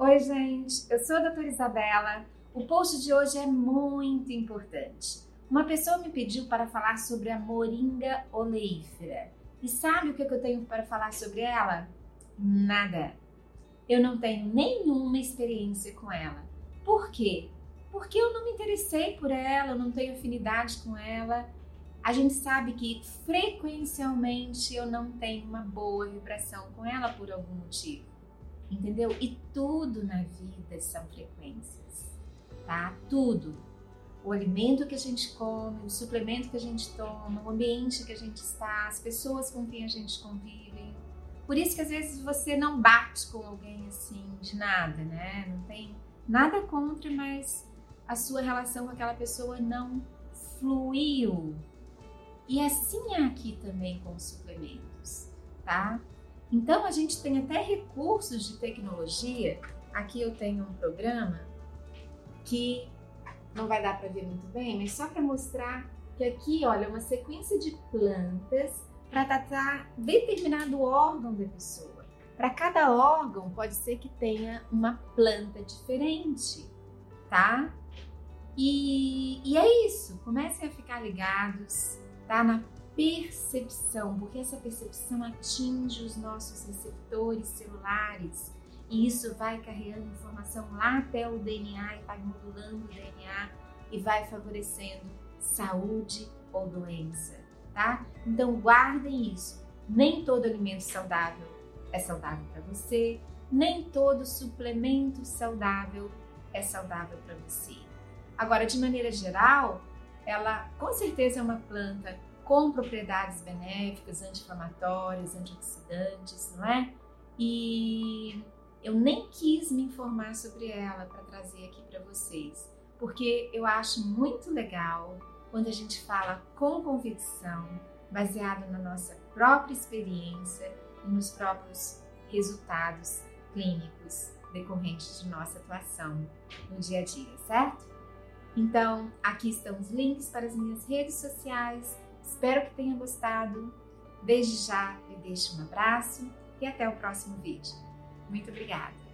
Oi, gente, eu sou a doutora Isabela. O post de hoje é muito importante. Uma pessoa me pediu para falar sobre a moringa oleífera. E sabe o que eu tenho para falar sobre ela? Nada. Eu não tenho nenhuma experiência com ela. Por quê? Porque eu não me interessei por ela, eu não tenho afinidade com ela. A gente sabe que frequencialmente eu não tenho uma boa vibração com ela por algum motivo entendeu? E tudo na vida são frequências, tá? Tudo. O alimento que a gente come, o suplemento que a gente toma, o ambiente que a gente está, as pessoas com quem a gente convive. Por isso que às vezes você não bate com alguém assim de nada, né? Não tem nada contra, mas a sua relação com aquela pessoa não fluiu. E assim é aqui também com os suplementos, tá? Então a gente tem até recursos de tecnologia. Aqui eu tenho um programa que não vai dar para ver muito bem, mas só para mostrar que aqui, olha, uma sequência de plantas para tratar determinado órgão da pessoa. Para cada órgão pode ser que tenha uma planta diferente, tá? E, e é isso. Comecem a ficar ligados, tá? Na percepção, porque essa percepção atinge os nossos receptores celulares e isso vai carregando informação lá até o DNA e vai modulando o DNA e vai favorecendo saúde ou doença, tá? Então guardem isso. Nem todo alimento saudável é saudável para você, nem todo suplemento saudável é saudável para você. Agora, de maneira geral, ela com certeza é uma planta com propriedades benéficas, anti-inflamatórias, antioxidantes, não é? E eu nem quis me informar sobre ela para trazer aqui para vocês, porque eu acho muito legal quando a gente fala com convicção, baseado na nossa própria experiência e nos próprios resultados clínicos decorrentes de nossa atuação no dia a dia, certo? Então, aqui estão os links para as minhas redes sociais Espero que tenha gostado. Desde já, eu deixo um abraço e até o próximo vídeo. Muito obrigada!